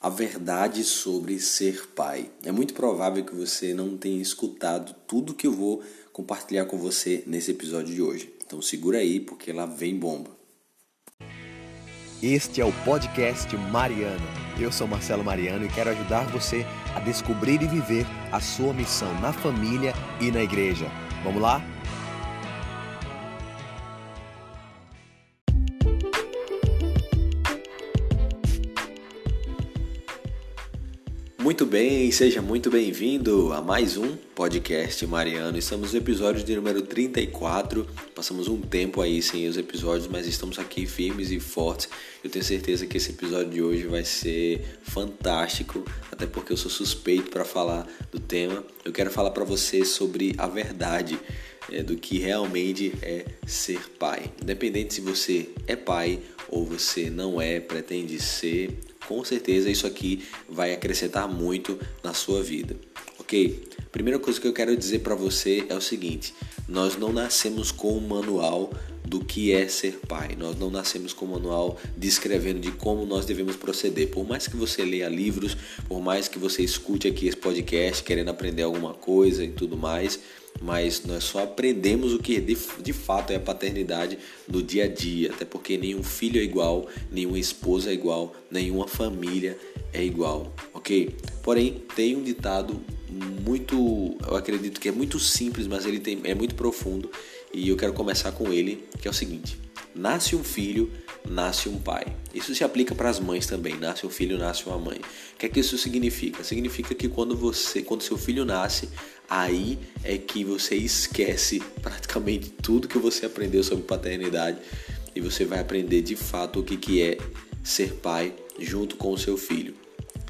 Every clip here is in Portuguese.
a verdade sobre ser pai. É muito provável que você não tenha escutado tudo que eu vou compartilhar com você nesse episódio de hoje. Então segura aí porque lá vem bomba. Este é o podcast Mariano. Eu sou Marcelo Mariano e quero ajudar você a descobrir e viver a sua missão na família e na igreja. Vamos lá? Muito bem, seja muito bem-vindo a mais um podcast Mariano. Estamos no episódio de número 34. Passamos um tempo aí sem os episódios, mas estamos aqui firmes e fortes. Eu tenho certeza que esse episódio de hoje vai ser fantástico, até porque eu sou suspeito para falar do tema. Eu quero falar para você sobre a verdade é, do que realmente é ser pai. Independente se você é pai ou você não é, pretende ser, com certeza isso aqui vai acrescentar muito na sua vida, ok? Primeira coisa que eu quero dizer para você é o seguinte: nós não nascemos com um manual do que é ser pai. Nós não nascemos com um manual descrevendo de como nós devemos proceder. Por mais que você leia livros, por mais que você escute aqui esse podcast querendo aprender alguma coisa e tudo mais, mas nós só aprendemos o que de, de fato é a paternidade no dia a dia, até porque nenhum filho é igual, nenhuma esposa é igual, nenhuma família é igual, ok? Porém, tem um ditado muito, eu acredito que é muito simples, mas ele tem, é muito profundo e eu quero começar com ele, que é o seguinte: nasce um filho, nasce um pai. Isso se aplica para as mães também. Nasce um filho, nasce uma mãe. O que é que isso significa? Significa que quando você, quando seu filho nasce, aí é que você esquece praticamente tudo que você aprendeu sobre paternidade e você vai aprender de fato o que, que é ser pai junto com o seu filho.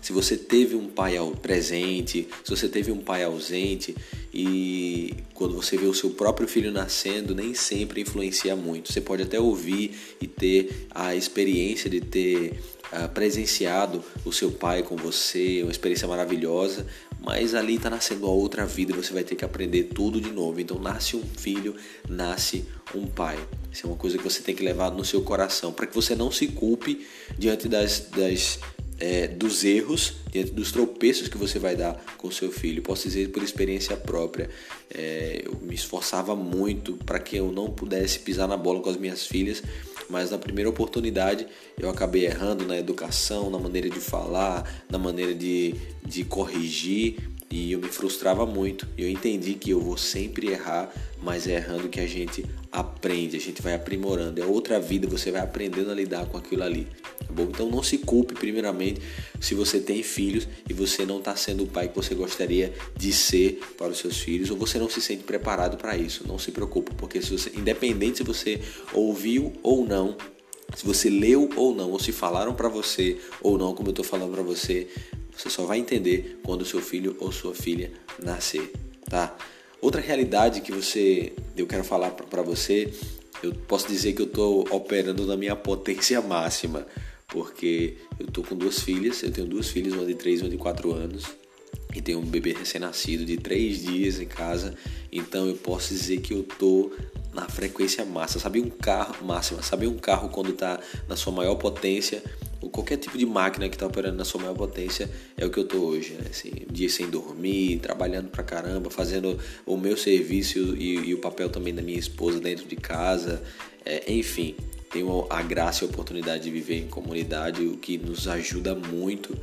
Se você teve um pai presente, se você teve um pai ausente e quando você vê o seu próprio filho nascendo, nem sempre influencia muito. Você pode até ouvir e ter a experiência de ter uh, presenciado o seu pai com você, uma experiência maravilhosa, mas ali está nascendo a outra vida e você vai ter que aprender tudo de novo. Então nasce um filho, nasce um pai. Isso é uma coisa que você tem que levar no seu coração, para que você não se culpe diante das, das é, dos erros, diante dos tropeços que você vai dar com seu filho. Posso dizer por experiência própria, é, eu me esforçava muito para que eu não pudesse pisar na bola com as minhas filhas, mas na primeira oportunidade eu acabei errando na educação, na maneira de falar, na maneira de, de corrigir e eu me frustrava muito. Eu entendi que eu vou sempre errar, mas é errando que a gente aprende, a gente vai aprimorando. É outra vida, você vai aprendendo a lidar com aquilo ali. Tá bom? Então não se culpe primeiramente se você tem filhos e você não está sendo o pai que você gostaria de ser para os seus filhos ou você não se sente preparado para isso. Não se preocupe, porque se você, independente se você ouviu ou não se você leu ou não, ou se falaram para você ou não, como eu estou falando para você, você só vai entender quando seu filho ou sua filha nascer, tá? Outra realidade que você, eu quero falar para você, eu posso dizer que eu estou operando na minha potência máxima, porque eu estou com duas filhas, eu tenho duas filhas, uma de 3 e uma de 4 anos, e tenho um bebê recém-nascido de 3 dias em casa, então eu posso dizer que eu estou na frequência máxima, sabe um carro máxima, sabe um carro quando está na sua maior potência, qualquer tipo de máquina que está operando na sua maior potência é o que eu tô hoje, né? Assim, um dia sem dormir, trabalhando pra caramba, fazendo o meu serviço e, e o papel também da minha esposa dentro de casa, é, enfim, tenho a graça e a oportunidade de viver em comunidade, o que nos ajuda muito,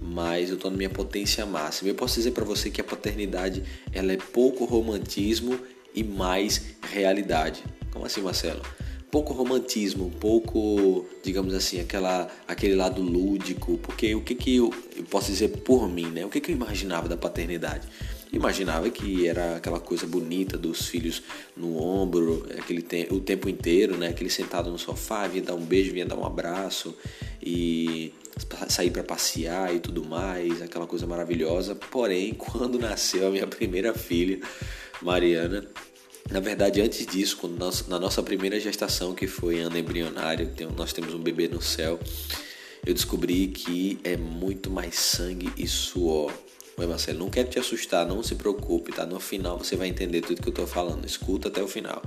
mas eu estou na minha potência máxima. Eu posso dizer para você que a paternidade ela é pouco romantismo e mais realidade. Como assim, Marcelo? Pouco romantismo, pouco, digamos assim, aquela, aquele lado lúdico, porque o que, que eu, eu posso dizer por mim, né? O que, que eu imaginava da paternidade? imaginava que era aquela coisa bonita dos filhos no ombro, aquele te o tempo inteiro, né? Aquele sentado no sofá, vinha dar um beijo, vinha dar um abraço e sair para passear e tudo mais, aquela coisa maravilhosa. Porém, quando nasceu a minha primeira filha, Mariana, na verdade, antes disso, nós, na nossa primeira gestação, que foi ano embrionário, nós temos um bebê no céu, eu descobri que é muito mais sangue e suor. Oi, Marcelo, não quero te assustar, não se preocupe, tá? No final você vai entender tudo que eu tô falando. Escuta até o final.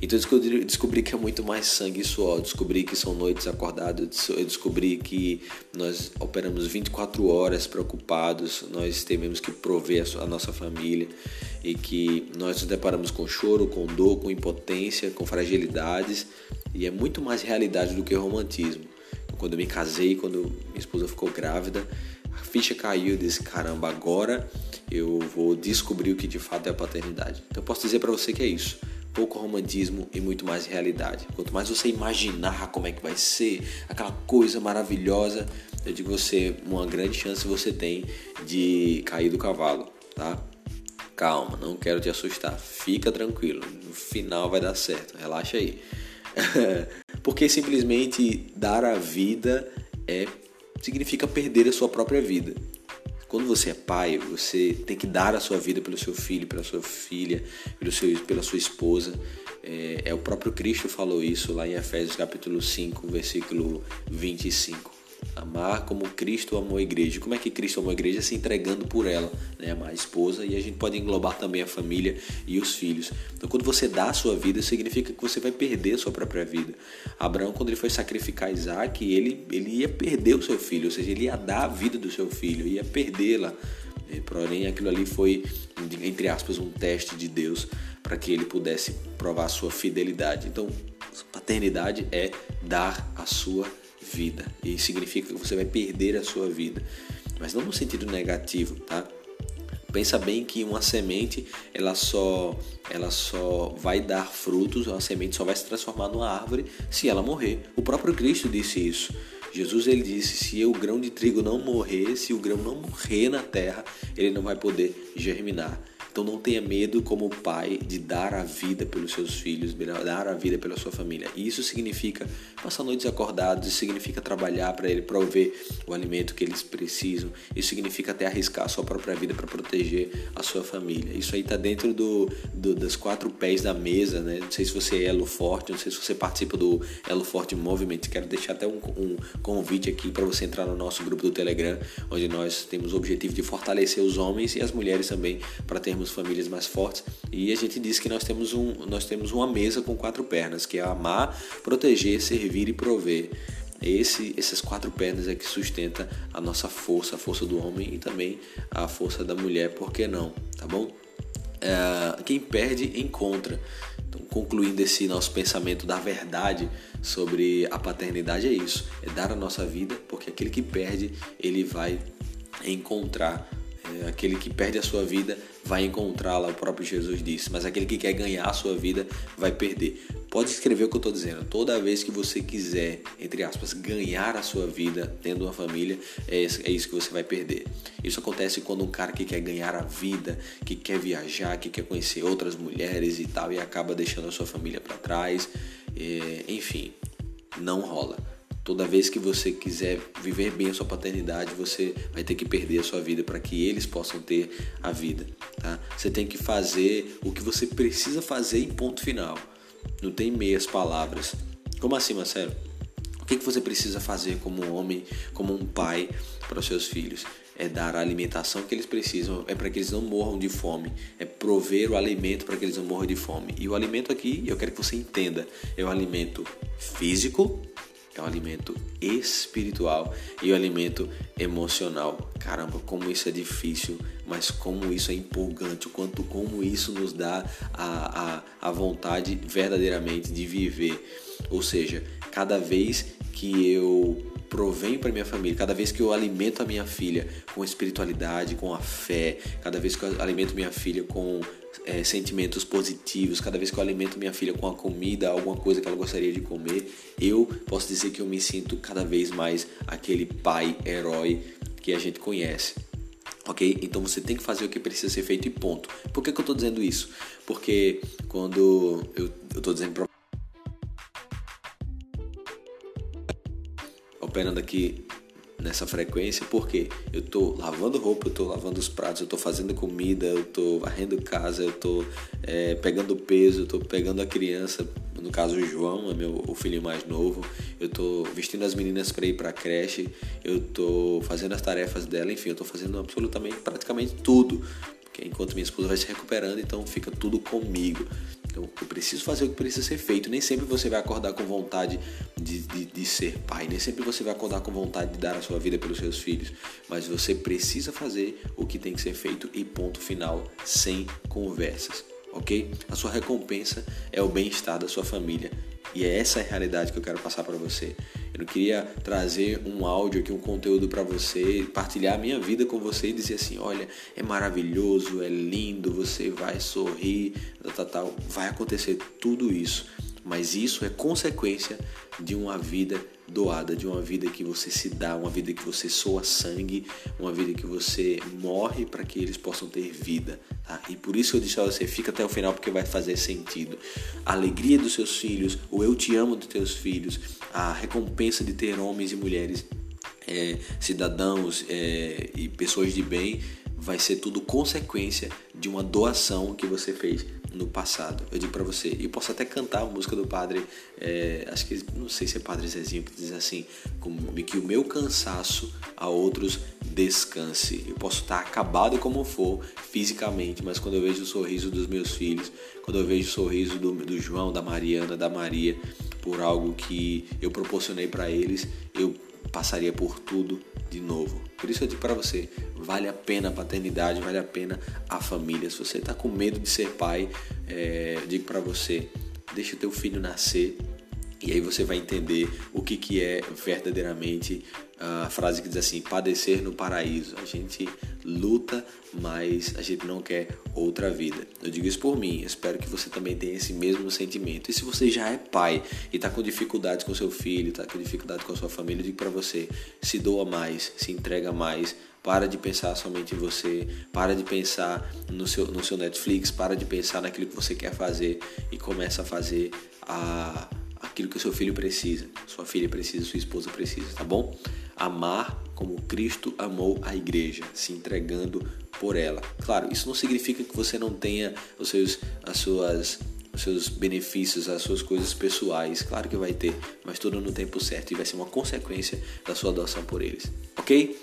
Então eu descobri, que é muito mais sangue e suor. Descobri que são noites acordadas. Eu descobri que nós operamos 24 horas preocupados. Nós temos que prover a nossa família e que nós nos deparamos com choro, com dor, com impotência, com fragilidades. E é muito mais realidade do que romantismo. Quando eu me casei, quando minha esposa ficou grávida, a ficha caiu e disse: caramba, agora eu vou descobrir o que de fato é a paternidade. Então eu posso dizer para você que é isso pouco romantismo e muito mais realidade. Quanto mais você imaginar como é que vai ser, aquela coisa maravilhosa, eu digo você, uma grande chance você tem de cair do cavalo, tá? Calma, não quero te assustar. Fica tranquilo, no final vai dar certo. Relaxa aí. Porque simplesmente dar a vida é significa perder a sua própria vida. Quando você é pai, você tem que dar a sua vida pelo seu filho, pela sua filha, pelo seu, pela sua esposa. É, é o próprio Cristo falou isso lá em Efésios capítulo 5, versículo 25. Amar como Cristo amou a igreja. Como é que Cristo amou a igreja? Se entregando por ela, né? amar a esposa e a gente pode englobar também a família e os filhos. Então, quando você dá a sua vida, significa que você vai perder a sua própria vida. Abraão, quando ele foi sacrificar Isaac, ele, ele ia perder o seu filho, ou seja, ele ia dar a vida do seu filho, ia perdê-la. Porém, aquilo ali foi, entre aspas, um teste de Deus para que ele pudesse provar sua fidelidade. Então, paternidade é dar a sua vida vida. E significa que você vai perder a sua vida. Mas não no sentido negativo, tá? Pensa bem que uma semente, ela só ela só vai dar frutos, uma semente só vai se transformar numa árvore se ela morrer. O próprio Cristo disse isso. Jesus ele disse: se o grão de trigo não morrer, se o grão não morrer na terra, ele não vai poder germinar. Então não tenha medo como pai de dar a vida pelos seus filhos, dar a vida pela sua família. E isso significa passar noites acordados, isso significa trabalhar para ele prover o alimento que eles precisam. Isso significa até arriscar a sua própria vida para proteger a sua família. Isso aí está dentro do, do, das quatro pés da mesa, né? Não sei se você é Elo Forte, não sei se você participa do Elo Forte Movement. Quero deixar até um, um convite aqui para você entrar no nosso grupo do Telegram, onde nós temos o objetivo de fortalecer os homens e as mulheres também para termos famílias mais fortes. E a gente diz que nós temos, um, nós temos uma mesa com quatro pernas, que é amar, proteger, servir e prover. Esse, essas quatro pernas é que sustenta a nossa força, a força do homem e também a força da mulher, por que não? Tá bom? É, quem perde, encontra. Então, concluindo esse nosso pensamento da verdade sobre a paternidade, é isso: é dar a nossa vida, porque aquele que perde, ele vai encontrar aquele que perde a sua vida vai encontrá-la, o próprio Jesus disse, mas aquele que quer ganhar a sua vida vai perder. Pode escrever o que eu estou dizendo. Toda vez que você quiser, entre aspas, ganhar a sua vida tendo uma família, é isso, é isso que você vai perder. Isso acontece quando um cara que quer ganhar a vida, que quer viajar, que quer conhecer outras mulheres e tal, e acaba deixando a sua família para trás. É, enfim, não rola. Toda vez que você quiser viver bem a sua paternidade, você vai ter que perder a sua vida para que eles possam ter a vida. Tá? Você tem que fazer o que você precisa fazer em ponto final. Não tem meias palavras. Como assim, Marcelo? O que, que você precisa fazer como homem, como um pai para os seus filhos? É dar a alimentação que eles precisam, é para que eles não morram de fome, é prover o alimento para que eles não morram de fome. E o alimento aqui, eu quero que você entenda, é o alimento físico, é um alimento espiritual e o um alimento emocional. Caramba, como isso é difícil, mas como isso é empolgante, o quanto como isso nos dá a, a, a vontade verdadeiramente de viver. Ou seja, cada vez que eu provenho para minha família, cada vez que eu alimento a minha filha com espiritualidade, com a fé, cada vez que eu alimento minha filha com é, sentimentos positivos, cada vez que eu alimento minha filha com a comida, alguma coisa que ela gostaria de comer, eu posso dizer que eu me sinto cada vez mais aquele pai herói que a gente conhece. Ok? Então você tem que fazer o que precisa ser feito e ponto. Por que, que eu estou dizendo isso? Porque quando eu estou dizendo para operando aqui nessa frequência porque eu tô lavando roupa, eu tô lavando os pratos, eu tô fazendo comida, eu tô varrendo casa, eu tô é, pegando peso, eu tô pegando a criança no caso o João, é meu, o filho mais novo, eu tô vestindo as meninas para ir para a creche, eu tô fazendo as tarefas dela, enfim, eu tô fazendo absolutamente, praticamente tudo. Porque enquanto minha esposa vai se recuperando, então fica tudo comigo. Então eu preciso fazer o que precisa ser feito. Nem sempre você vai acordar com vontade de, de, de, ser pai, nem sempre você vai acordar com vontade de dar a sua vida pelos seus filhos. Mas você precisa fazer o que tem que ser feito e ponto final, sem conversas ok? A sua recompensa é o bem-estar da sua família e é essa a realidade que eu quero passar para você. Eu não queria trazer um áudio aqui, um conteúdo para você, partilhar a minha vida com você e dizer assim, olha, é maravilhoso, é lindo, você vai sorrir, tal, tal, tal. vai acontecer tudo isso mas isso é consequência de uma vida doada, de uma vida que você se dá, uma vida que você soa sangue, uma vida que você morre para que eles possam ter vida. Tá? E por isso eu disse a você, fica até o final porque vai fazer sentido. A alegria dos seus filhos, o eu te amo dos teus filhos, a recompensa de ter homens e mulheres é, cidadãos é, e pessoas de bem vai ser tudo consequência de uma doação que você fez no passado. Eu digo para você, e posso até cantar a música do padre, é, acho que não sei se é Padre Zezinho que diz assim, que o meu cansaço a outros descanse. Eu posso estar acabado como for fisicamente, mas quando eu vejo o sorriso dos meus filhos, quando eu vejo o sorriso do, do João, da Mariana, da Maria, por algo que eu proporcionei para eles, eu passaria por tudo de novo. Por isso eu digo para você, vale a pena a paternidade, vale a pena a família. Se você está com medo de ser pai, é, eu digo para você, deixa o teu filho nascer e aí você vai entender o que, que é verdadeiramente a frase que diz assim: padecer no paraíso. A gente luta, mas a gente não quer outra vida. Eu digo isso por mim, espero que você também tenha esse mesmo sentimento. E se você já é pai e está com dificuldades com seu filho, está com dificuldade com a sua família, eu digo para você: se doa mais, se entrega mais. Para de pensar somente em você, para de pensar no seu, no seu Netflix, para de pensar naquilo que você quer fazer e começa a fazer a, aquilo que o seu filho precisa, sua filha precisa, sua esposa precisa, tá bom? Amar como Cristo amou a igreja, se entregando por ela. Claro, isso não significa que você não tenha os seus, as suas, os seus benefícios, as suas coisas pessoais. Claro que vai ter, mas tudo no tempo certo e vai ser uma consequência da sua adoção por eles, ok?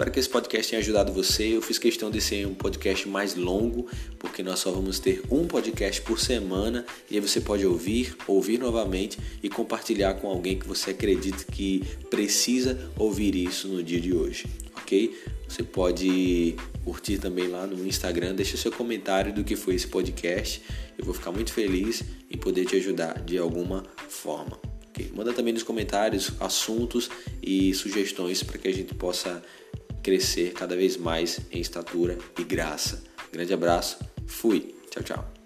Espero que esse podcast tenha ajudado você. Eu fiz questão de ser um podcast mais longo, porque nós só vamos ter um podcast por semana e aí você pode ouvir, ouvir novamente e compartilhar com alguém que você acredita que precisa ouvir isso no dia de hoje, ok? Você pode curtir também lá no Instagram, deixa seu comentário do que foi esse podcast. Eu vou ficar muito feliz em poder te ajudar de alguma forma. Okay? Manda também nos comentários assuntos e sugestões para que a gente possa crescer cada vez mais em estatura e graça. Grande abraço, fui, tchau, tchau.